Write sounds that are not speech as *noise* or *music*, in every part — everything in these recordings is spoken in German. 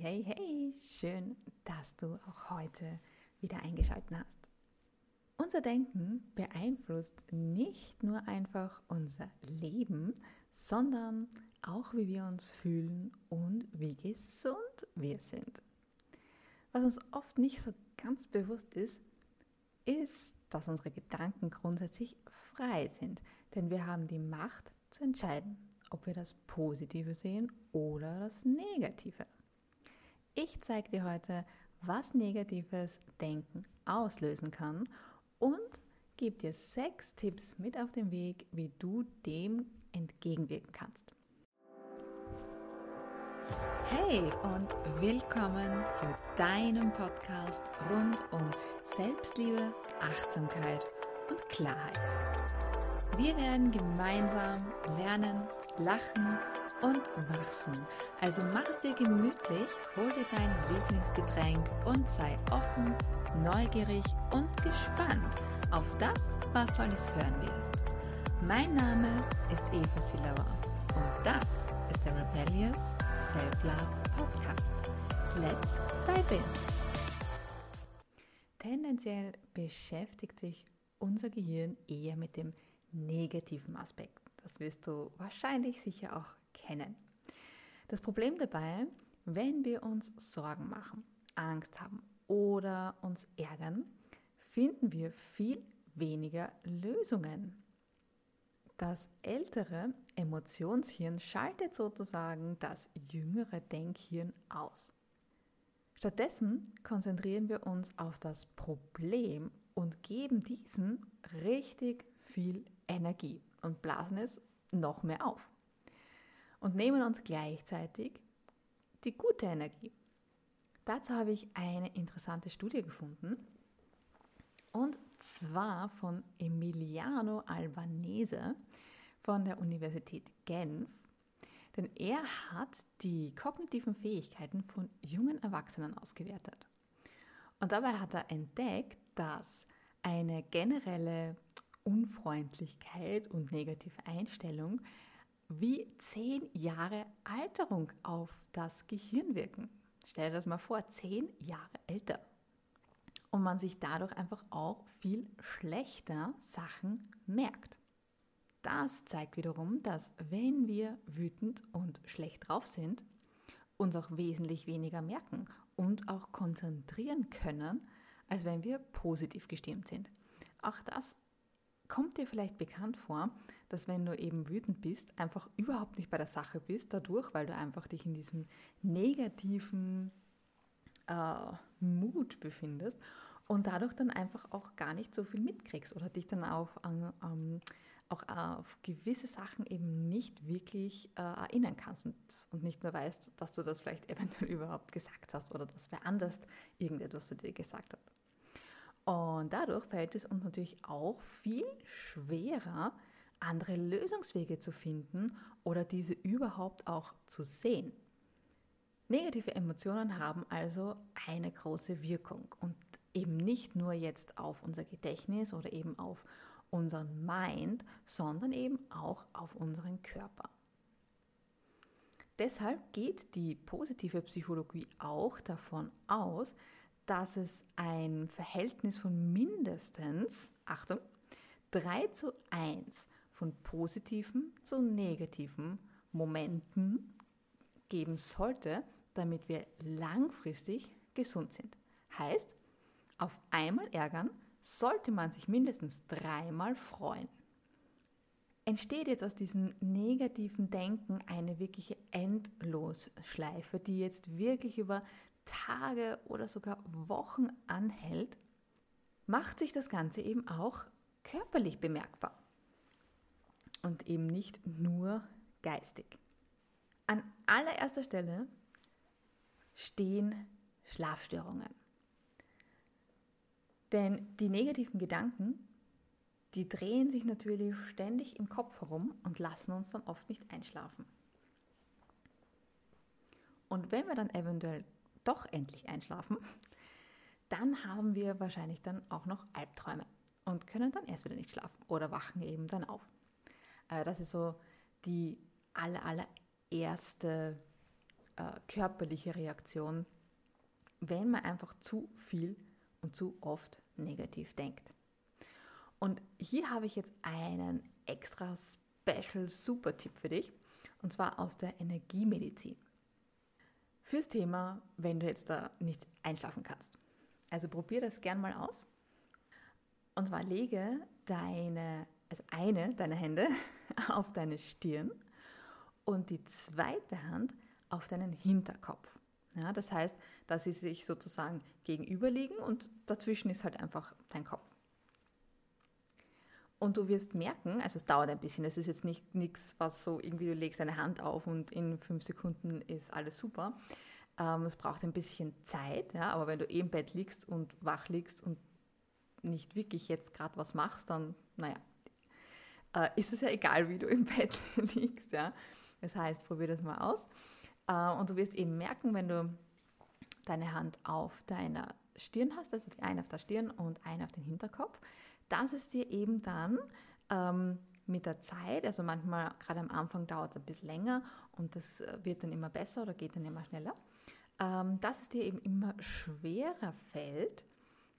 hey, hey, schön, dass du auch heute wieder eingeschaltet hast. Unser Denken beeinflusst nicht nur einfach unser Leben, sondern auch wie wir uns fühlen und wie gesund wir sind. Was uns oft nicht so ganz bewusst ist, ist, dass unsere Gedanken grundsätzlich frei sind, denn wir haben die Macht zu entscheiden, ob wir das Positive sehen oder das Negative. Ich zeige dir heute, was negatives Denken auslösen kann und gebe dir sechs Tipps mit auf den Weg, wie du dem entgegenwirken kannst. Hey und willkommen zu deinem Podcast rund um Selbstliebe, Achtsamkeit und Klarheit. Wir werden gemeinsam lernen, lachen und wachsen. Also mach es dir gemütlich, hol dir dein Lieblingsgetränk und sei offen, neugierig und gespannt auf das, was du alles hören wirst. Mein Name ist Eva Silauer und das ist der Rebellious Self-Love Podcast. Let's dive in! Tendenziell beschäftigt sich unser Gehirn eher mit dem negativen Aspekt. Das wirst du wahrscheinlich sicher auch kennen. Das Problem dabei, wenn wir uns Sorgen machen, Angst haben oder uns ärgern, finden wir viel weniger Lösungen. Das ältere Emotionshirn schaltet sozusagen das jüngere Denkhirn aus. Stattdessen konzentrieren wir uns auf das Problem und geben diesem richtig viel Energie und blasen es noch mehr auf und nehmen uns gleichzeitig die gute Energie. Dazu habe ich eine interessante Studie gefunden und zwar von Emiliano Albanese von der Universität Genf. Denn er hat die kognitiven Fähigkeiten von jungen Erwachsenen ausgewertet. Und dabei hat er entdeckt, dass eine generelle Unfreundlichkeit und negative Einstellung wie zehn Jahre Alterung auf das Gehirn wirken. Stell dir das mal vor, zehn Jahre älter. Und man sich dadurch einfach auch viel schlechter Sachen merkt. Das zeigt wiederum, dass wenn wir wütend und schlecht drauf sind, uns auch wesentlich weniger merken und auch konzentrieren können, als wenn wir positiv gestimmt sind. Auch das kommt dir vielleicht bekannt vor, dass wenn du eben wütend bist, einfach überhaupt nicht bei der Sache bist, dadurch, weil du einfach dich in diesem negativen äh, Mut befindest und dadurch dann einfach auch gar nicht so viel mitkriegst oder dich dann auch, ähm, auch auf gewisse Sachen eben nicht wirklich äh, erinnern kannst und, und nicht mehr weißt, dass du das vielleicht *laughs* eventuell überhaupt gesagt hast oder dass wer anders irgendetwas zu dir gesagt hat. Und dadurch fällt es uns natürlich auch viel schwerer, andere Lösungswege zu finden oder diese überhaupt auch zu sehen. Negative Emotionen haben also eine große Wirkung und eben nicht nur jetzt auf unser Gedächtnis oder eben auf unseren Mind, sondern eben auch auf unseren Körper. Deshalb geht die positive Psychologie auch davon aus, dass es ein Verhältnis von mindestens, Achtung, 3 zu 1 von positiven zu negativen Momenten geben sollte, damit wir langfristig gesund sind. Heißt, auf einmal ärgern sollte man sich mindestens dreimal freuen. Entsteht jetzt aus diesem negativen Denken eine wirkliche Endlosschleife, die jetzt wirklich über Tage oder sogar Wochen anhält, macht sich das Ganze eben auch körperlich bemerkbar und eben nicht nur geistig. An allererster Stelle stehen Schlafstörungen. Denn die negativen Gedanken, die drehen sich natürlich ständig im Kopf herum und lassen uns dann oft nicht einschlafen. Und wenn wir dann eventuell doch endlich einschlafen, dann haben wir wahrscheinlich dann auch noch Albträume und können dann erst wieder nicht schlafen oder wachen eben dann auf. Äh, das ist so die aller, allererste äh, körperliche Reaktion, wenn man einfach zu viel und zu oft negativ denkt. Und hier habe ich jetzt einen extra Special Super Tipp für dich, und zwar aus der Energiemedizin. Fürs Thema, wenn du jetzt da nicht einschlafen kannst. Also probier das gern mal aus. Und zwar lege deine, also eine deiner Hände *laughs* auf deine Stirn und die zweite Hand auf deinen Hinterkopf. Ja, das heißt, dass sie sich sozusagen gegenüberliegen und dazwischen ist halt einfach dein Kopf. Und du wirst merken, also es dauert ein bisschen, es ist jetzt nicht nichts, was so irgendwie, du legst eine Hand auf und in fünf Sekunden ist alles super. Ähm, es braucht ein bisschen Zeit, ja, aber wenn du eh im Bett liegst und wach liegst und nicht wirklich jetzt gerade was machst, dann, naja, äh, ist es ja egal, wie du im *laughs* Bett liegst. Ja. Das heißt, probier das mal aus. Äh, und du wirst eben merken, wenn du deine Hand auf deiner Stirn hast, also die eine auf der Stirn und eine auf den Hinterkopf, dass es dir eben dann ähm, mit der Zeit, also manchmal gerade am Anfang dauert es ein bisschen länger und das äh, wird dann immer besser oder geht dann immer schneller, ähm, dass es dir eben immer schwerer fällt,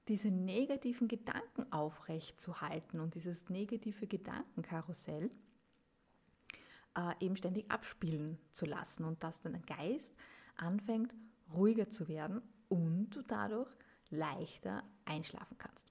diese negativen Gedanken aufrecht zu halten und dieses negative Gedankenkarussell äh, eben ständig abspielen zu lassen und dass dein Geist anfängt ruhiger zu werden und du dadurch leichter einschlafen kannst.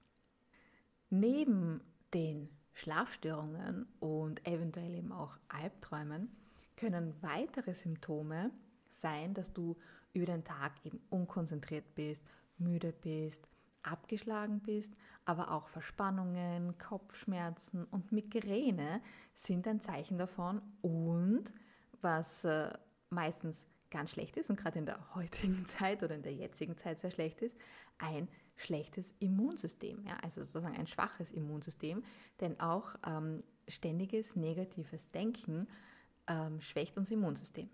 Neben den Schlafstörungen und eventuell eben auch Albträumen können weitere Symptome sein, dass du über den Tag eben unkonzentriert bist, müde bist, abgeschlagen bist, aber auch Verspannungen, Kopfschmerzen und Migräne sind ein Zeichen davon. Und was äh, meistens ganz schlecht ist und gerade in der heutigen *laughs* Zeit oder in der jetzigen Zeit sehr schlecht ist, ein schlechtes Immunsystem, ja, also sozusagen ein schwaches Immunsystem, denn auch ähm, ständiges negatives Denken ähm, schwächt unser Immunsystem.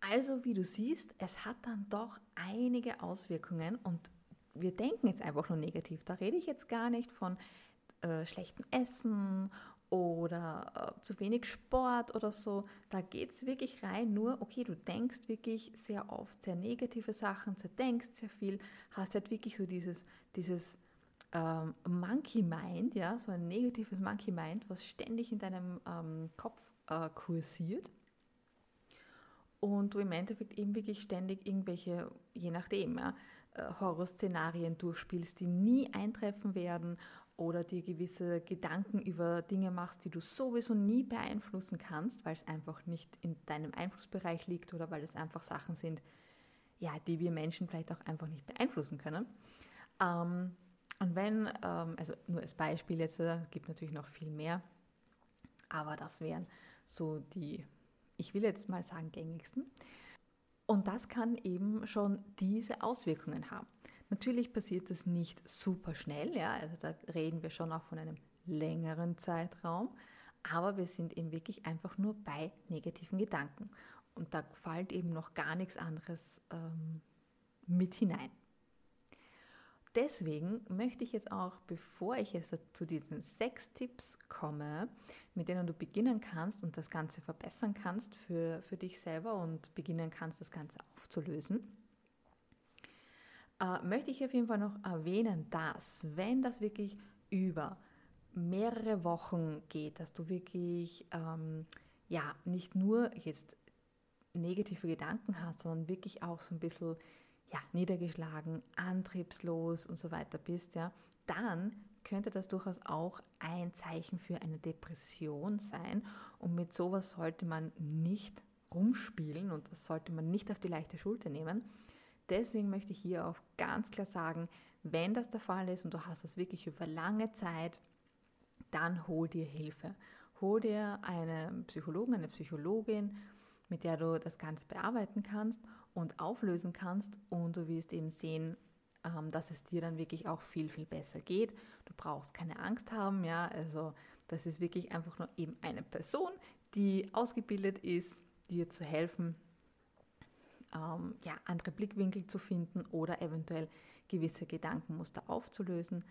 Also wie du siehst, es hat dann doch einige Auswirkungen und wir denken jetzt einfach nur negativ. Da rede ich jetzt gar nicht von äh, schlechtem Essen oder äh, zu wenig Sport oder so. Da geht es wirklich rein nur, okay, du denkst wirklich sehr oft sehr negative Sachen, zerdenkst sehr viel, hast halt wirklich so dieses, dieses ähm, Monkey Mind, ja, so ein negatives Monkey Mind, was ständig in deinem ähm, Kopf äh, kursiert. Und du im Endeffekt eben wirklich ständig irgendwelche, je nachdem, ja, äh, Horrorszenarien durchspielst, die nie eintreffen werden oder dir gewisse Gedanken über Dinge machst, die du sowieso nie beeinflussen kannst, weil es einfach nicht in deinem Einflussbereich liegt oder weil es einfach Sachen sind, ja, die wir Menschen vielleicht auch einfach nicht beeinflussen können. Ähm, und wenn, ähm, also nur als Beispiel jetzt, es äh, gibt natürlich noch viel mehr, aber das wären so die, ich will jetzt mal sagen, gängigsten. Und das kann eben schon diese Auswirkungen haben. Natürlich passiert das nicht super schnell, ja, also da reden wir schon auch von einem längeren Zeitraum, aber wir sind eben wirklich einfach nur bei negativen Gedanken. Und da fällt eben noch gar nichts anderes ähm, mit hinein. Deswegen möchte ich jetzt auch, bevor ich jetzt zu diesen sechs Tipps komme, mit denen du beginnen kannst und das Ganze verbessern kannst für, für dich selber und beginnen kannst, das Ganze aufzulösen, äh, möchte ich auf jeden Fall noch erwähnen, dass wenn das wirklich über mehrere Wochen geht, dass du wirklich ähm, ja nicht nur jetzt negative Gedanken hast, sondern wirklich auch so ein bisschen ja, niedergeschlagen, antriebslos und so weiter bist, ja, dann könnte das durchaus auch ein Zeichen für eine Depression sein. Und mit sowas sollte man nicht rumspielen und das sollte man nicht auf die leichte Schulter nehmen, Deswegen möchte ich hier auch ganz klar sagen, wenn das der Fall ist und du hast das wirklich über lange Zeit, dann hol dir Hilfe. Hol dir einen Psychologen, eine Psychologin, mit der du das Ganze bearbeiten kannst und auflösen kannst und du wirst eben sehen, ähm, dass es dir dann wirklich auch viel, viel besser geht. Du brauchst keine Angst haben, ja, also das ist wirklich einfach nur eben eine Person, die ausgebildet ist, dir zu helfen, ähm, ja, andere Blickwinkel zu finden oder eventuell gewisse Gedankenmuster aufzulösen.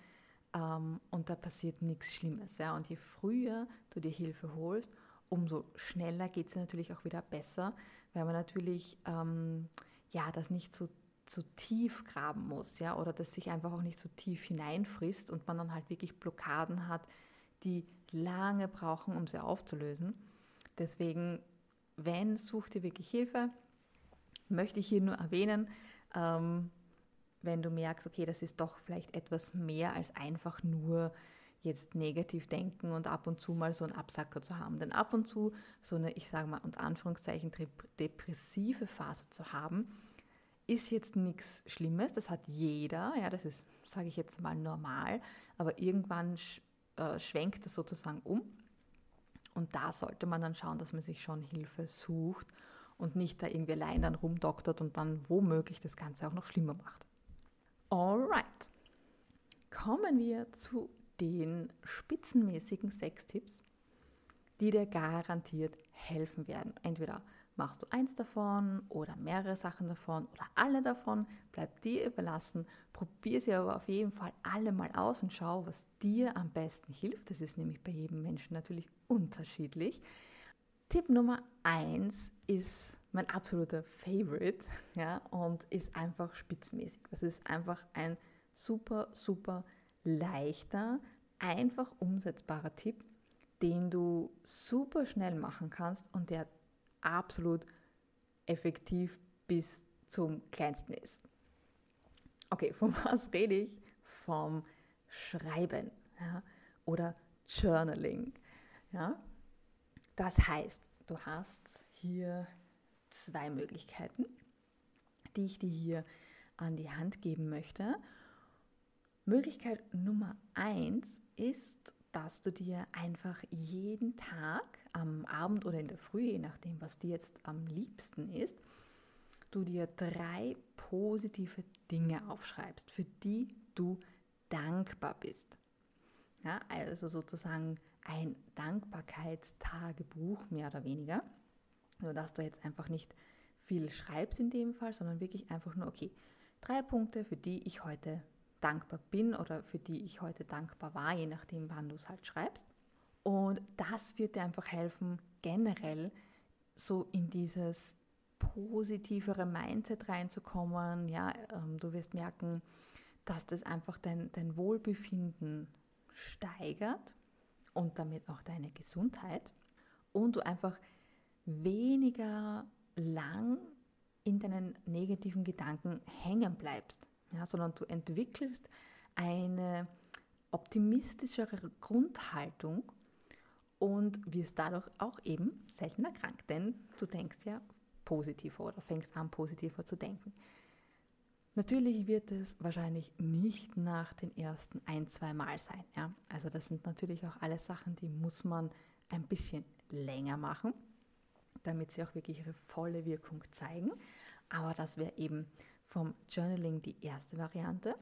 Ähm, und da passiert nichts Schlimmes. Ja? Und je früher du dir Hilfe holst, umso schneller geht es natürlich auch wieder besser, weil man natürlich ähm, ja, das nicht so zu tief graben muss, ja, oder das sich einfach auch nicht so tief hineinfrisst und man dann halt wirklich Blockaden hat, die lange brauchen, um sie aufzulösen. Deswegen, wenn, such dir wirklich Hilfe. Möchte ich hier nur erwähnen, ähm, wenn du merkst, okay, das ist doch vielleicht etwas mehr als einfach nur jetzt negativ denken und ab und zu mal so einen Absacker zu haben. Denn ab und zu so eine, ich sage mal unter Anführungszeichen, depressive Phase zu haben, ist jetzt nichts Schlimmes. Das hat jeder, ja, das ist, sage ich jetzt mal, normal. Aber irgendwann sch äh, schwenkt das sozusagen um. Und da sollte man dann schauen, dass man sich schon Hilfe sucht und nicht da irgendwie allein dann rumdoktert und dann womöglich das Ganze auch noch schlimmer macht. Alright. Kommen wir zu den spitzenmäßigen Sextipps, die dir garantiert helfen werden. Entweder machst du eins davon oder mehrere Sachen davon oder alle davon, bleibt dir überlassen. Probier sie aber auf jeden Fall alle mal aus und schau, was dir am besten hilft. Das ist nämlich bei jedem Menschen natürlich unterschiedlich. Tipp Nummer eins ist mein absoluter Favorite *laughs* ja, und ist einfach spitzenmäßig. Das ist einfach ein super, super leichter, einfach umsetzbarer Tipp, den du super schnell machen kannst und der absolut effektiv bis zum kleinsten ist. Okay, *laughs* von was rede ich? Vom Schreiben ja, oder Journaling. Ja? Das heißt, du hast hier zwei Möglichkeiten, die ich dir hier an die Hand geben möchte. Möglichkeit Nummer eins ist, dass du dir einfach jeden Tag am Abend oder in der Früh, je nachdem, was dir jetzt am liebsten ist, du dir drei positive Dinge aufschreibst, für die du dankbar bist. Ja, also sozusagen ein Dankbarkeitstagebuch mehr oder weniger, sodass du jetzt einfach nicht viel schreibst in dem Fall, sondern wirklich einfach nur, okay, drei Punkte, für die ich heute dankbar bin oder für die ich heute dankbar war, je nachdem, wann du es halt schreibst. Und das wird dir einfach helfen, generell so in dieses positivere Mindset reinzukommen. Ja, ähm, du wirst merken, dass das einfach dein, dein Wohlbefinden steigert und damit auch deine Gesundheit. Und du einfach weniger lang in deinen negativen Gedanken hängen bleibst. Ja, sondern du entwickelst eine optimistischere Grundhaltung und wirst dadurch auch eben seltener krank, denn du denkst ja positiver oder fängst an positiver zu denken. Natürlich wird es wahrscheinlich nicht nach den ersten ein, zwei Mal sein. Ja? Also das sind natürlich auch alles Sachen, die muss man ein bisschen länger machen, damit sie auch wirklich ihre volle Wirkung zeigen. Aber das wäre eben vom Journaling die erste Variante.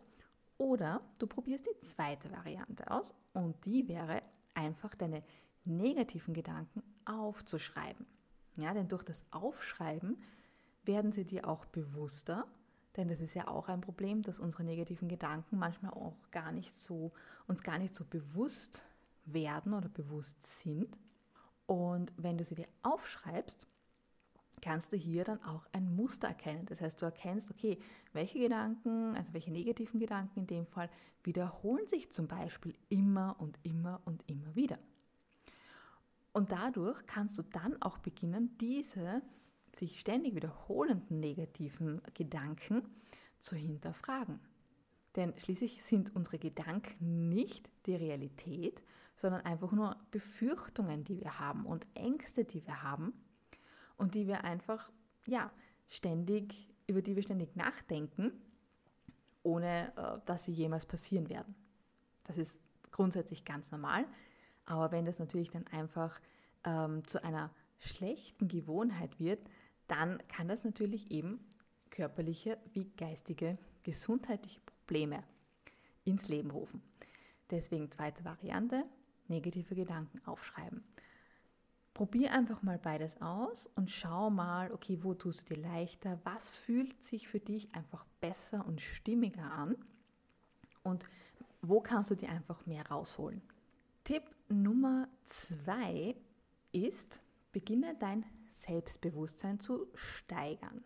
Oder du probierst die zweite Variante aus und die wäre einfach deine negativen Gedanken aufzuschreiben. Ja, denn durch das Aufschreiben werden sie dir auch bewusster, denn das ist ja auch ein Problem, dass unsere negativen Gedanken manchmal auch gar nicht so, uns gar nicht so bewusst werden oder bewusst sind. Und wenn du sie dir aufschreibst, kannst du hier dann auch ein Muster erkennen. Das heißt, du erkennst, okay, welche Gedanken, also welche negativen Gedanken in dem Fall, wiederholen sich zum Beispiel immer und immer und immer wieder. Und dadurch kannst du dann auch beginnen, diese sich ständig wiederholenden negativen Gedanken zu hinterfragen. Denn schließlich sind unsere Gedanken nicht die Realität, sondern einfach nur Befürchtungen, die wir haben und Ängste, die wir haben, und die wir einfach, ja, ständig, über die wir ständig nachdenken, ohne äh, dass sie jemals passieren werden. Das ist grundsätzlich ganz normal, aber wenn das natürlich dann einfach ähm, zu einer schlechten Gewohnheit wird, dann kann das natürlich eben körperliche wie geistige gesundheitliche Probleme ins Leben rufen. Deswegen zweite Variante, negative Gedanken aufschreiben. Probier einfach mal beides aus und schau mal, okay, wo tust du dir leichter, was fühlt sich für dich einfach besser und stimmiger an und wo kannst du dir einfach mehr rausholen. Tipp Nummer zwei ist, beginne dein Selbstbewusstsein zu steigern.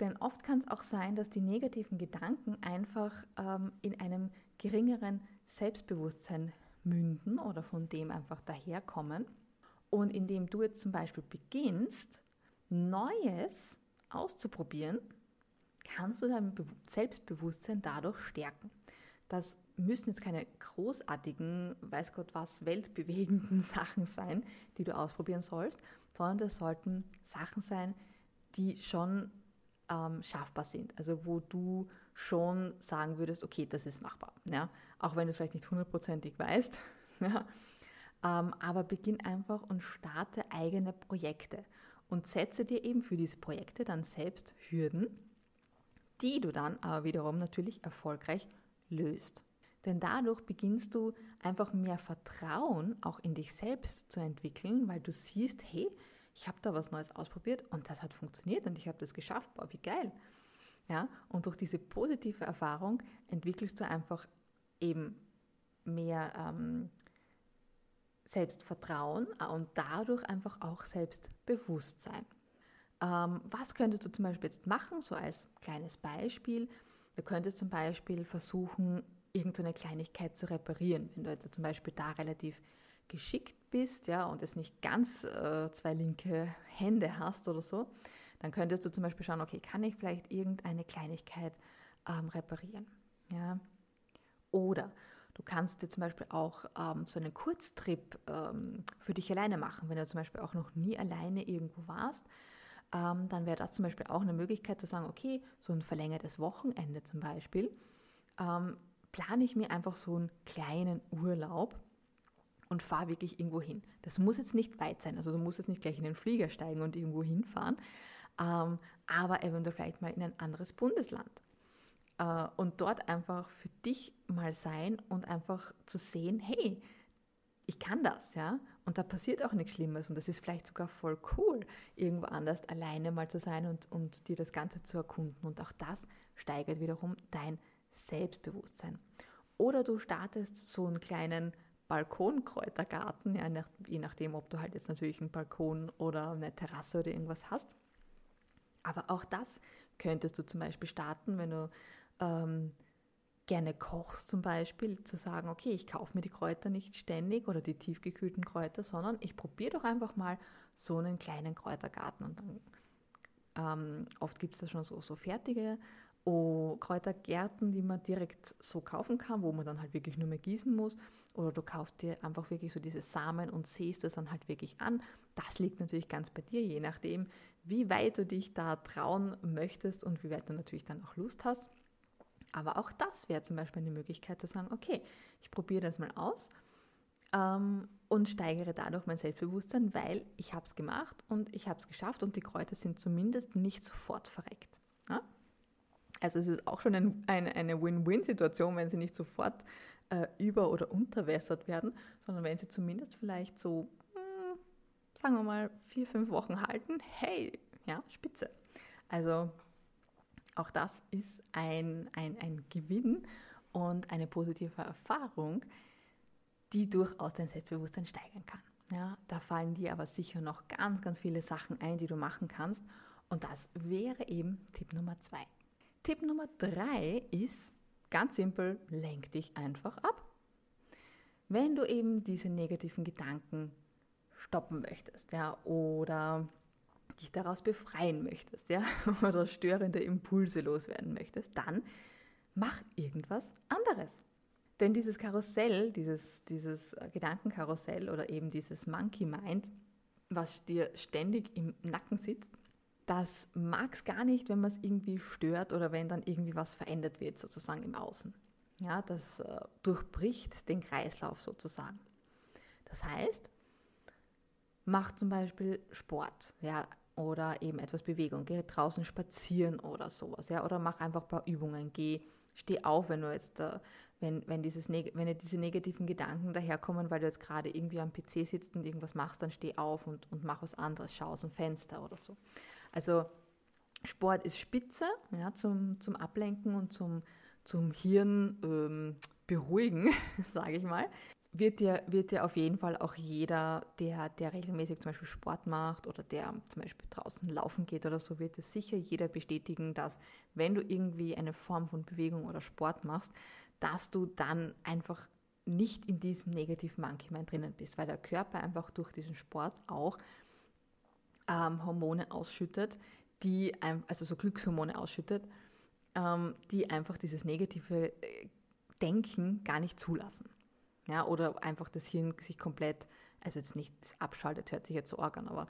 Denn oft kann es auch sein, dass die negativen Gedanken einfach ähm, in einem geringeren Selbstbewusstsein münden oder von dem einfach daherkommen. Und indem du jetzt zum Beispiel beginnst, Neues auszuprobieren, kannst du dein Selbstbewusstsein dadurch stärken. Das müssen jetzt keine großartigen, weiß Gott was, weltbewegenden *laughs* Sachen sein, die du ausprobieren sollst, sondern das sollten Sachen sein, die schon ähm, schaffbar sind. Also wo du schon sagen würdest, okay, das ist machbar. Ja? Auch wenn du es vielleicht nicht hundertprozentig weißt. *laughs* Ja? Ähm, aber beginn einfach und starte eigene Projekte und setze dir eben für diese Projekte dann selbst Hürden, die du dann aber wiederum natürlich erfolgreich löst. Denn dadurch beginnst du einfach mehr Vertrauen auch in dich selbst zu entwickeln, weil du siehst, hey, ich habe da was Neues ausprobiert und das hat funktioniert und ich habe das geschafft. Boah, wie geil. Ja, und durch diese positive Erfahrung entwickelst du einfach eben mehr ähm, Selbstvertrauen und dadurch einfach auch Selbstbewusstsein. Ähm, was könntest du zum Beispiel jetzt machen, so als kleines Beispiel? Du könntest zum Beispiel versuchen, irgendeine Kleinigkeit zu reparieren. Wenn du jetzt zum Beispiel da relativ geschickt bist ja, und es nicht ganz äh, zwei linke Hände hast oder so, dann könntest du zum Beispiel schauen, okay, kann ich vielleicht irgendeine Kleinigkeit ähm, reparieren? Ja? Oder du kannst dir zum Beispiel auch ähm, so einen Kurztrip ähm, für dich alleine machen, wenn du zum Beispiel auch noch nie alleine irgendwo warst. Ähm, dann wäre das zum Beispiel auch eine Möglichkeit zu sagen, okay, so ein verlängertes Wochenende zum Beispiel, ähm, plane ich mir einfach so einen kleinen Urlaub und fahre wirklich irgendwo hin. Das muss jetzt nicht weit sein, also du musst jetzt nicht gleich in den Flieger steigen und irgendwo hinfahren, ähm, aber eventuell vielleicht mal in ein anderes Bundesland. Äh, und dort einfach für dich mal sein und einfach zu sehen, hey, ich kann das, ja. Und da passiert auch nichts Schlimmes und das ist vielleicht sogar voll cool, irgendwo anders alleine mal zu sein und, und dir das Ganze zu erkunden. Und auch das steigert wiederum dein Selbstbewusstsein. Oder du startest so einen kleinen Balkonkräutergarten, ja, nach, je nachdem, ob du halt jetzt natürlich einen Balkon oder eine Terrasse oder irgendwas hast. Aber auch das könntest du zum Beispiel starten, wenn du ähm, gerne kochst zum Beispiel, zu sagen, okay, ich kaufe mir die Kräuter nicht ständig oder die tiefgekühlten Kräuter, sondern ich probiere doch einfach mal so einen kleinen Kräutergarten. Und dann ähm, oft gibt es da schon so, so fertige oh, Kräutergärten, die man direkt so kaufen kann, wo man dann halt wirklich nur mehr gießen muss. Oder du kaufst dir einfach wirklich so diese Samen und siehst es dann halt wirklich an. Das liegt natürlich ganz bei dir, je nachdem, wie weit du dich da trauen möchtest und wie weit du natürlich dann auch Lust hast. Aber auch das wäre zum Beispiel eine Möglichkeit zu sagen, okay, ich probiere das mal aus ähm, und steigere dadurch mein Selbstbewusstsein, weil ich habe es gemacht und ich habe es geschafft und die Kräuter sind zumindest nicht sofort verreckt. Ja? Also es ist auch schon ein, eine, eine Win-Win-Situation, wenn sie nicht sofort äh, über- oder unterwässert werden, sondern wenn sie zumindest vielleicht so, mh, hm, sagen wir mal, vier, fünf Wochen halten. Hey, ja, spitze. Also auch das ist ein, ein, ein Gewinn und eine positive Erfahrung, die durchaus dein Selbstbewusstsein steigern kann. Ja, da fallen dir aber sicher noch ganz, ganz viele Sachen ein, die du machen kannst. Und das wäre eben Tipp Nummer zwei. Tipp Nummer drei ist ganz simpel, lenk dich einfach ab. Wenn du eben diese negativen Gedanken stoppen möchtest, ja, oder dich daraus befreien möchtest, ja, *laughs* oder störende Impulse loswerden möchtest, dann mach irgendwas anderes. Denn dieses Karussell, dieses, dieses Gedankenkarussell oder eben dieses Monkey Mind, was dir ständig im Nacken sitzt, das mag es gar nicht, wenn man es irgendwie stört oder wenn dann irgendwie was verändert wird, sozusagen im Außen. Ja, das äh, durchbricht den Kreislauf sozusagen. Das heißt, mach zum Beispiel Sport, ja, oder eben etwas Bewegung, geh draußen spazieren oder sowas, ja, oder mach einfach ein paar Übungen, geh, steh auf, wenn du jetzt, äh, wenn, wenn, dieses, wenn dir diese negativen Gedanken daherkommen, weil du jetzt gerade irgendwie am PC sitzt und irgendwas machst, dann steh auf und, und mach was anderes, schau aus dem Fenster oder so. Also Sport ist spitze ja, zum, zum Ablenken und zum, zum Hirn ähm, beruhigen, *laughs* sage ich mal. wird dir, wird dir auf jeden Fall auch jeder, der, der regelmäßig zum Beispiel Sport macht oder der zum Beispiel draußen laufen geht oder so, wird es sicher jeder bestätigen, dass wenn du irgendwie eine Form von Bewegung oder Sport machst, dass du dann einfach nicht in diesem negativen Monkey Mind drinnen bist, weil der Körper einfach durch diesen Sport auch ähm, Hormone ausschüttet, die, also so Glückshormone ausschüttet, ähm, die einfach dieses negative äh, Denken gar nicht zulassen. Ja, oder einfach das Hirn sich komplett, also jetzt nicht abschaltet, hört sich jetzt so arg an, aber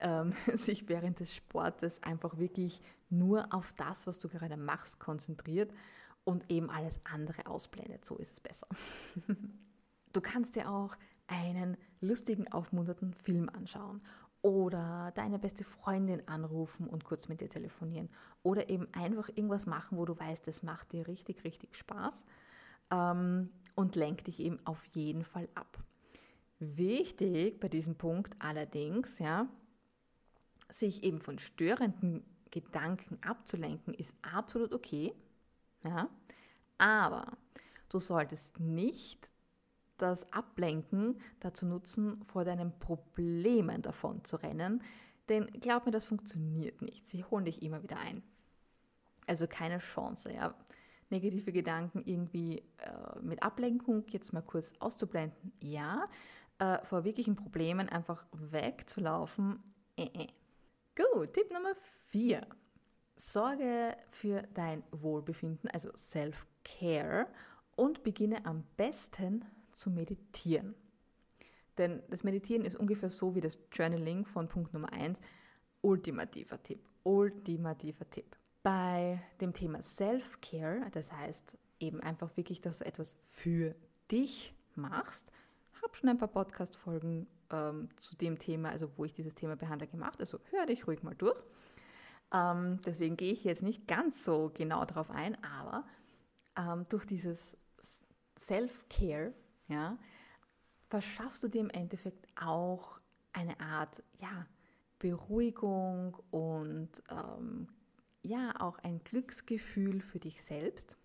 ähm, *laughs* sich während des Sportes einfach wirklich nur auf das, was du gerade machst, konzentriert und eben alles andere ausblendet. So ist es besser. *laughs* du kannst dir auch einen lustigen, aufmunternden Film anschauen oder deine beste Freundin anrufen und kurz mit dir telefonieren oder eben einfach irgendwas machen, wo du weißt, das macht dir richtig, richtig Spaß ähm, und lenkt dich eben auf jeden Fall ab. Wichtig bei diesem Punkt allerdings, ja, sich eben von störenden Gedanken abzulenken, ist absolut okay. Ja, aber du solltest nicht das Ablenken dazu nutzen, vor deinen Problemen davon zu rennen. Denn glaub mir, das funktioniert nicht. Sie holen dich immer wieder ein. Also keine Chance. Ja. Negative Gedanken irgendwie äh, mit Ablenkung jetzt mal kurz auszublenden. Ja, äh, vor wirklichen Problemen einfach wegzulaufen. Äh, äh. Gut, Tipp Nummer 4. Sorge für dein Wohlbefinden, also Self-Care und beginne am besten zu meditieren. Denn das Meditieren ist ungefähr so wie das Journaling von Punkt Nummer 1. Ultimativer Tipp. Ultimativer Tipp. Bei dem Thema Self-Care, das heißt eben einfach wirklich, dass du etwas für dich machst, habe schon ein paar Podcast-Folgen ähm, zu dem Thema, also wo ich dieses Thema behandle, gemacht. Also hör dich ruhig mal durch. Ähm, deswegen gehe ich jetzt nicht ganz so genau darauf ein, aber ähm, durch dieses Self-Care ja, verschaffst du dir im Endeffekt auch eine Art ja, Beruhigung und ähm, ja auch ein Glücksgefühl für dich selbst.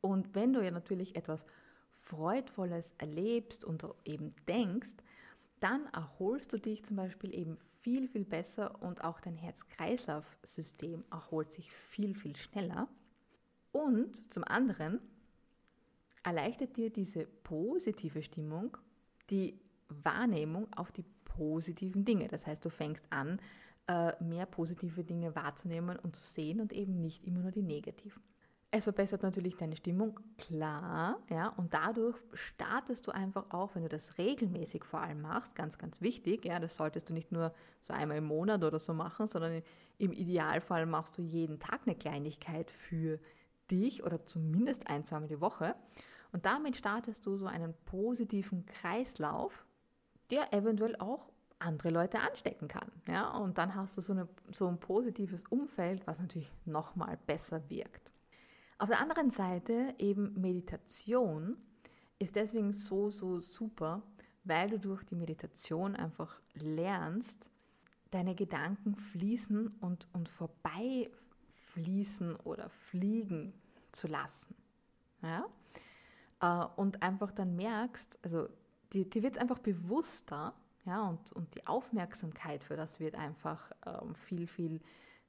Und wenn du ja natürlich etwas Freudvolles erlebst und eben denkst, dann erholst du dich zum Beispiel eben viel, viel besser und auch dein Herz-Kreislauf-System erholt sich viel, viel schneller. Und zum anderen erleichtert dir diese positive Stimmung die Wahrnehmung auf die positiven Dinge. Das heißt, du fängst an, äh, mehr positive Dinge wahrzunehmen und zu sehen und eben nicht immer nur die negativen. Es verbessert natürlich deine Stimmung, klar, ja, und dadurch startest du einfach auch, wenn du das regelmäßig vor allem machst, ganz, ganz wichtig, ja, das solltest du nicht nur so einmal im Monat oder so machen, sondern im Idealfall machst du jeden Tag eine Kleinigkeit für dich oder zumindest ein, zweimal die Woche. Und damit startest du so einen positiven Kreislauf, der eventuell auch andere Leute anstecken kann. Ja? Und dann hast du so, eine, so ein positives Umfeld, was natürlich nochmal besser wirkt. Auf der anderen Seite eben Meditation ist deswegen so, so super, weil du durch die Meditation einfach lernst, deine Gedanken fließen und, und vorbei fließen oder fliegen zu lassen. Ja? Äh, und einfach dann merkst, also dir, dir wird einfach bewusster, ja, und, und die Aufmerksamkeit für das wird einfach ähm, viel, viel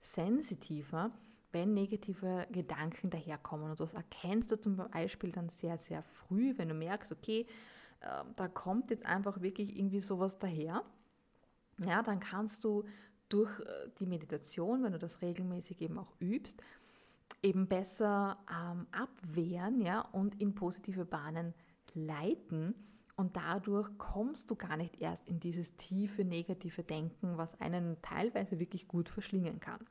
sensitiver, wenn negative Gedanken daherkommen. Und das erkennst du zum Beispiel dann sehr, sehr früh, wenn du merkst, okay, äh, da kommt jetzt einfach wirklich irgendwie sowas daher. Ja, dann kannst du durch äh, die Meditation, wenn du das regelmäßig eben auch übst, eben besser ähm, abwehren ja, und in positive Bahnen leiten. Und dadurch kommst du gar nicht erst in dieses tiefe negative Denken, was einen teilweise wirklich gut verschlingen kann.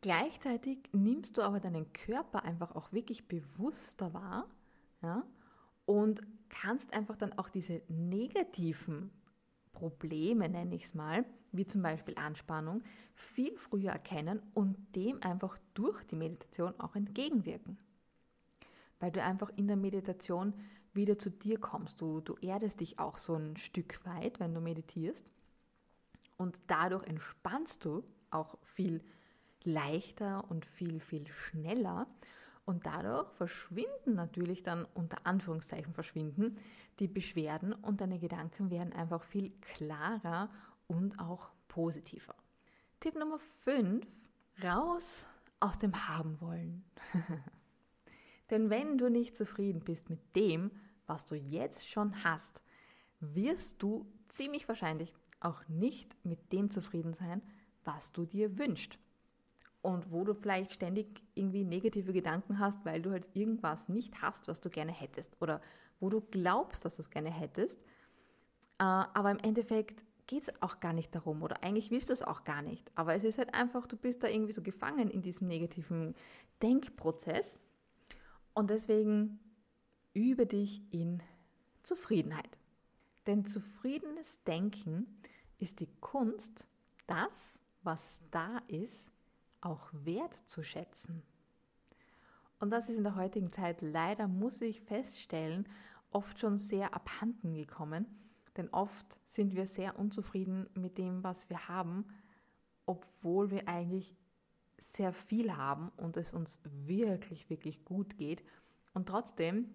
Gleichzeitig nimmst du aber deinen Körper einfach auch wirklich bewusster wahr ja, und kannst einfach dann auch diese negativen Probleme, nenne ich es mal, wie zum Beispiel Anspannung, viel früher erkennen und dem einfach durch die Meditation auch entgegenwirken. Weil du einfach in der Meditation wieder zu dir kommst. Du, du erdest dich auch so ein Stück weit, wenn du meditierst. Und dadurch entspannst du auch viel leichter und viel, viel schneller. Und dadurch verschwinden natürlich dann unter Anführungszeichen verschwinden die Beschwerden und deine Gedanken werden einfach viel klarer und auch positiver. Tipp Nummer 5, raus aus dem Haben wollen. *laughs* Denn wenn du nicht zufrieden bist mit dem, was du jetzt schon hast, wirst du ziemlich wahrscheinlich auch nicht mit dem zufrieden sein, was du dir wünschst. Und wo du vielleicht ständig irgendwie negative Gedanken hast, weil du halt irgendwas nicht hast, was du gerne hättest. Oder wo du glaubst, dass du es gerne hättest. Äh, aber im Endeffekt geht es auch gar nicht darum. Oder eigentlich willst du es auch gar nicht. Aber es ist halt einfach, du bist da irgendwie so gefangen in diesem negativen Denkprozess. Und deswegen übe dich in Zufriedenheit. Denn zufriedenes Denken ist die Kunst, das, was da ist, auch wertzuschätzen. Und das ist in der heutigen Zeit leider, muss ich feststellen, oft schon sehr abhanden gekommen. Denn oft sind wir sehr unzufrieden mit dem, was wir haben, obwohl wir eigentlich sehr viel haben und es uns wirklich, wirklich gut geht. Und trotzdem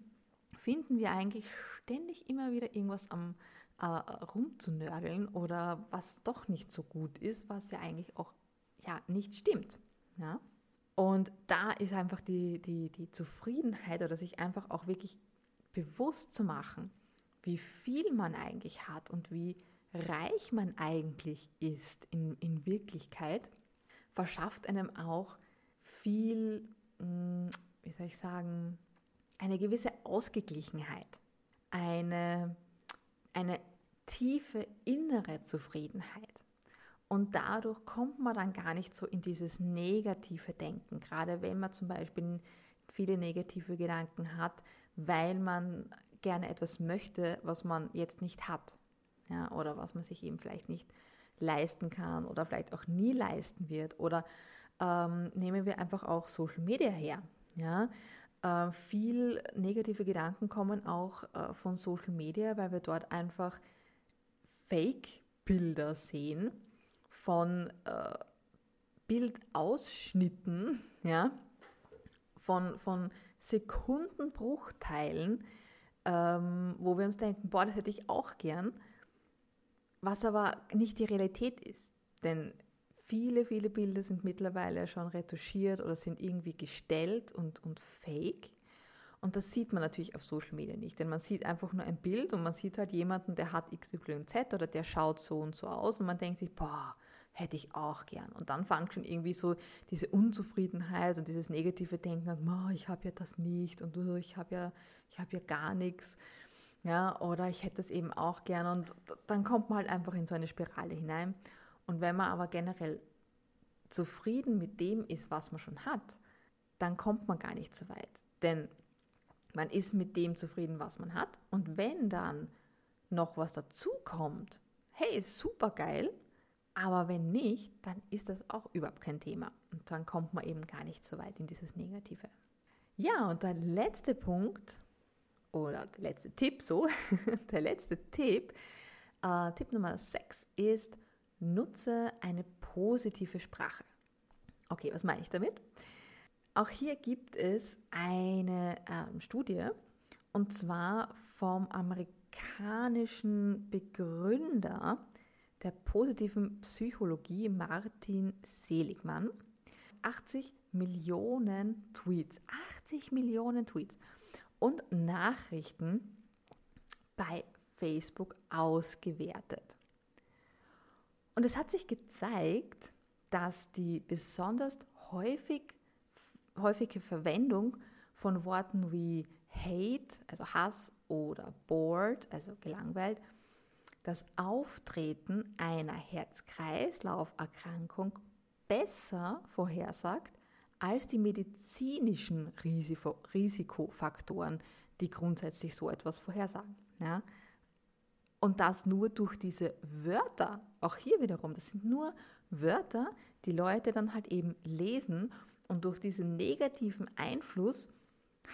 finden wir eigentlich ständig immer wieder irgendwas am äh, rumzunörgeln oder was doch nicht so gut ist, was ja eigentlich auch ja, nicht stimmt. Ja? Und da ist einfach die, die, die Zufriedenheit oder sich einfach auch wirklich bewusst zu machen, wie viel man eigentlich hat und wie reich man eigentlich ist in, in Wirklichkeit, verschafft einem auch viel, hm, wie soll ich sagen, eine gewisse Ausgeglichenheit, eine, eine tiefe innere Zufriedenheit. Und dadurch kommt man dann gar nicht so in dieses negative Denken, gerade wenn man zum Beispiel viele negative Gedanken hat, weil man gerne etwas möchte, was man jetzt nicht hat. Ja, oder was man sich eben vielleicht nicht leisten kann oder vielleicht auch nie leisten wird. Oder ähm, nehmen wir einfach auch Social Media her. Ja? Äh, viel negative Gedanken kommen auch äh, von Social Media, weil wir dort einfach Fake-Bilder sehen von äh, Bildausschnitten, *laughs* ja, von, von Sekundenbruchteilen, ähm, wo wir uns denken, boah, das hätte ich auch gern, was aber nicht die Realität ist. Denn viele, viele Bilder sind mittlerweile schon retuschiert oder sind irgendwie gestellt und, und fake. Und das sieht man natürlich auf Social Media nicht, denn man sieht einfach nur ein Bild und man sieht halt jemanden, der hat XYZ oder der schaut so und so aus und man denkt sich, boah, hätte ich auch gern. Und dann fängt schon irgendwie so diese Unzufriedenheit und dieses negative Denken an, ich habe ja das nicht und ich habe ja, habe ja gar nichts. Ja, oder ich hätte es eben auch gern und dann kommt man halt einfach in so eine Spirale hinein. Und wenn man aber generell zufrieden mit dem ist, was man schon hat, dann kommt man gar nicht so weit. Denn man ist mit dem zufrieden, was man hat. Und wenn dann noch was dazu kommt, hey, super geil, aber wenn nicht, dann ist das auch überhaupt kein Thema. Und dann kommt man eben gar nicht so weit in dieses Negative. Ja, und der letzte Punkt, oder der letzte Tipp so, *laughs* der letzte Tipp, äh, Tipp Nummer 6 ist, nutze eine positive Sprache. Okay, was meine ich damit? Auch hier gibt es eine ähm, Studie, und zwar vom amerikanischen Begründer der positiven Psychologie Martin Seligmann. 80 Millionen Tweets, 80 Millionen Tweets. Und Nachrichten bei Facebook ausgewertet. Und es hat sich gezeigt, dass die besonders häufig, häufige Verwendung von Worten wie Hate, also Hass oder Bored, also gelangweilt, das Auftreten einer Herz-Kreislauf-Erkrankung besser vorhersagt als die medizinischen Risiko Risikofaktoren, die grundsätzlich so etwas vorhersagen. Ja? Und das nur durch diese Wörter, auch hier wiederum, das sind nur Wörter, die Leute dann halt eben lesen und durch diesen negativen Einfluss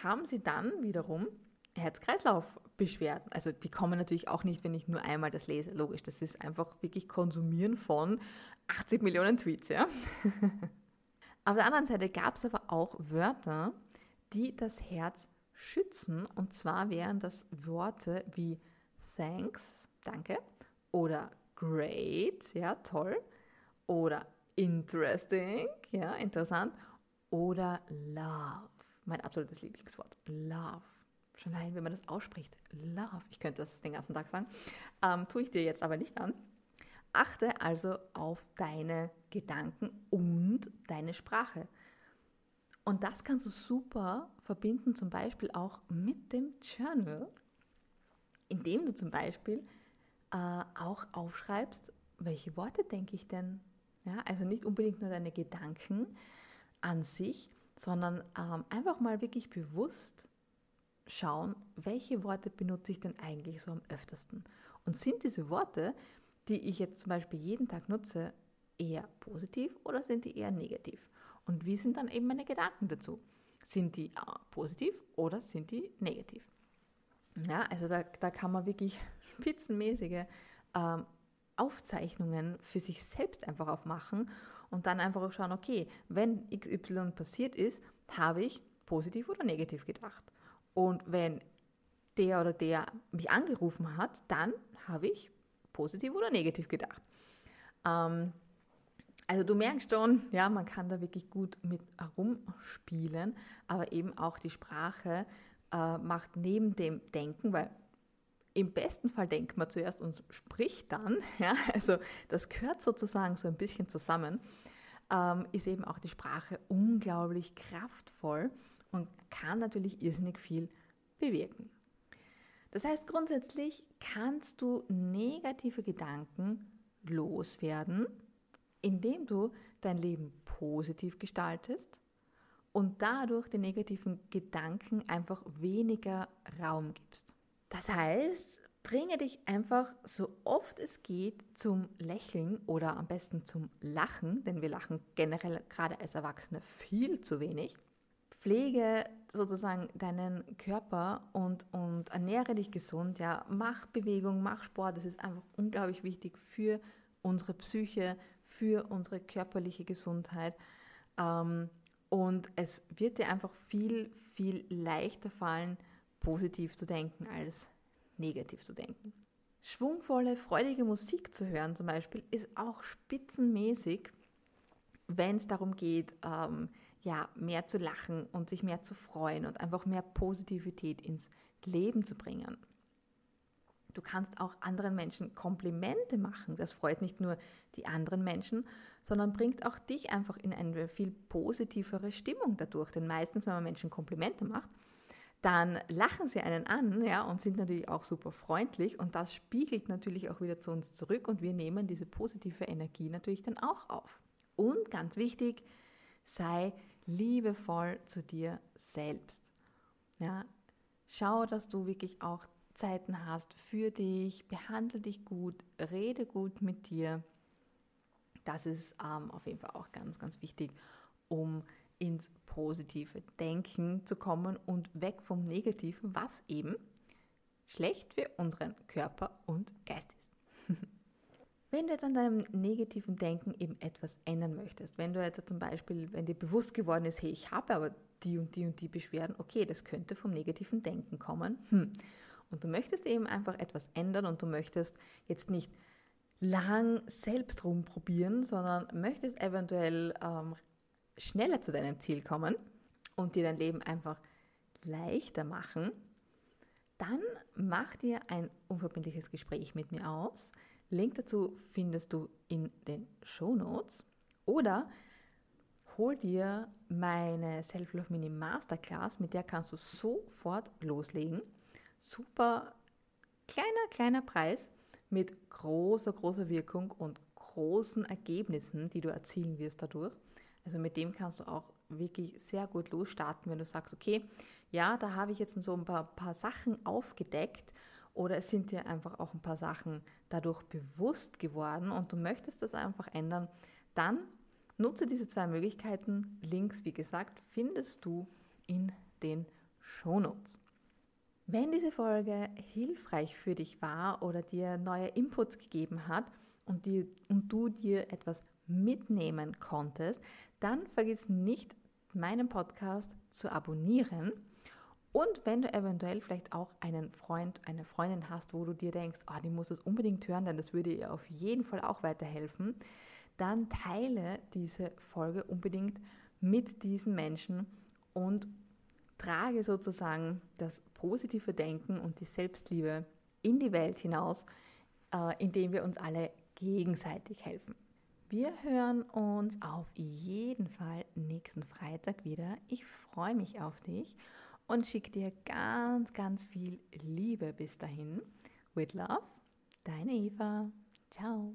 haben sie dann wiederum Herz-Kreislauf-Beschwerden. Also die kommen natürlich auch nicht, wenn ich nur einmal das lese. Logisch, das ist einfach wirklich Konsumieren von 80 Millionen Tweets. Ja? *laughs* Auf der anderen Seite gab es aber auch Wörter, die das Herz schützen. Und zwar wären das Worte wie thanks, danke, oder great, ja, toll, oder interesting, ja, interessant, oder love, mein absolutes Lieblingswort, love. Schon allein, wenn man das ausspricht, love. Ich könnte das den ganzen Tag sagen, ähm, tue ich dir jetzt aber nicht an. Achte also auf deine Gedanken und deine Sprache. Und das kannst du super verbinden, zum Beispiel auch mit dem Journal, indem du zum Beispiel äh, auch aufschreibst, welche Worte denke ich denn? Ja, also nicht unbedingt nur deine Gedanken an sich, sondern ähm, einfach mal wirklich bewusst schauen, welche Worte benutze ich denn eigentlich so am öftesten? Und sind diese Worte, die ich jetzt zum Beispiel jeden Tag nutze, eher positiv oder sind die eher negativ? Und wie sind dann eben meine Gedanken dazu? Sind die äh, positiv oder sind die negativ? Ja, also da, da kann man wirklich *laughs* spitzenmäßige ähm, Aufzeichnungen für sich selbst einfach aufmachen und dann einfach auch schauen, okay, wenn XY passiert ist, habe ich positiv oder negativ gedacht. Und wenn der oder der mich angerufen hat, dann habe ich positiv oder negativ gedacht. Ähm, also du merkst schon, ja, man kann da wirklich gut mit herumspielen, aber eben auch die Sprache äh, macht neben dem Denken, weil im besten Fall denkt man zuerst und spricht dann, *laughs* ja, also das gehört sozusagen so ein bisschen zusammen, ähm, ist eben auch die Sprache unglaublich kraftvoll und kann natürlich irrsinnig viel bewirken. Das heißt, grundsätzlich kannst du negative Gedanken loswerden, indem du dein Leben positiv gestaltest und dadurch den negativen Gedanken einfach weniger Raum gibst. Das heißt, bringe dich einfach so oft es geht zum Lächeln oder am besten zum Lachen, denn wir lachen generell gerade als Erwachsene viel zu wenig. Pflege sozusagen deinen Körper und, und ernähre dich gesund. Ja, mach Bewegung, mach Sport. Das ist einfach unglaublich wichtig für unsere Psyche, für unsere körperliche Gesundheit. Ähm, und es wird dir einfach viel, viel leichter fallen, positiv zu denken als negativ zu denken. Schwungvolle, freudige Musik zu hören zum Beispiel ist auch spitzenmäßig, wenn es darum geht, ähm, ja, mehr zu lachen und sich mehr zu freuen und einfach mehr Positivität ins Leben zu bringen. Du kannst auch anderen Menschen Komplimente machen. Das freut nicht nur die anderen Menschen, sondern bringt auch dich einfach in eine viel positivere Stimmung dadurch. Denn meistens, wenn man Menschen Komplimente macht, dann lachen sie einen an ja, und sind natürlich auch super freundlich und das spiegelt natürlich auch wieder zu uns zurück und wir nehmen diese positive Energie natürlich dann auch auf. Und ganz wichtig, sei liebevoll zu dir selbst. Ja, schau, dass du wirklich auch Zeiten hast für dich, behandle dich gut, rede gut mit dir. Das ist ähm, auf jeden Fall auch ganz, ganz wichtig, um ins positive Denken zu kommen und weg vom Negativen, was eben schlecht für unseren Körper und Geist ist. Wenn du jetzt an deinem negativen Denken eben etwas ändern möchtest, wenn du jetzt zum Beispiel, wenn dir bewusst geworden ist, hey, ich habe aber die und die und die Beschwerden, okay, das könnte vom negativen Denken kommen. Hm. Und du möchtest eben einfach etwas ändern und du möchtest jetzt nicht lang selbst rumprobieren, sondern möchtest eventuell ähm, schneller zu deinem Ziel kommen und dir dein Leben einfach leichter machen, dann mach dir ein unverbindliches Gespräch mit mir aus. Link dazu findest du in den Show Notes oder hol dir meine Self-Love Mini Masterclass, mit der kannst du sofort loslegen. Super kleiner, kleiner Preis mit großer, großer Wirkung und großen Ergebnissen, die du erzielen wirst dadurch. Also mit dem kannst du auch wirklich sehr gut losstarten, wenn du sagst, okay, ja, da habe ich jetzt so ein paar, paar Sachen aufgedeckt oder es sind dir einfach auch ein paar Sachen dadurch bewusst geworden und du möchtest das einfach ändern, dann nutze diese zwei Möglichkeiten. Links, wie gesagt, findest du in den Shownotes. Wenn diese Folge hilfreich für dich war oder dir neue Inputs gegeben hat und, die, und du dir etwas mitnehmen konntest, dann vergiss nicht, meinen Podcast zu abonnieren. Und wenn du eventuell vielleicht auch einen Freund, eine Freundin hast, wo du dir denkst, oh, die muss es unbedingt hören, denn das würde ihr auf jeden Fall auch weiterhelfen, dann teile diese Folge unbedingt mit diesen Menschen und trage sozusagen das positive Denken und die Selbstliebe in die Welt hinaus, äh, indem wir uns alle gegenseitig helfen. Wir hören uns auf jeden Fall nächsten Freitag wieder. Ich freue mich auf dich und schicke dir ganz, ganz viel Liebe bis dahin. With love, deine Eva. Ciao.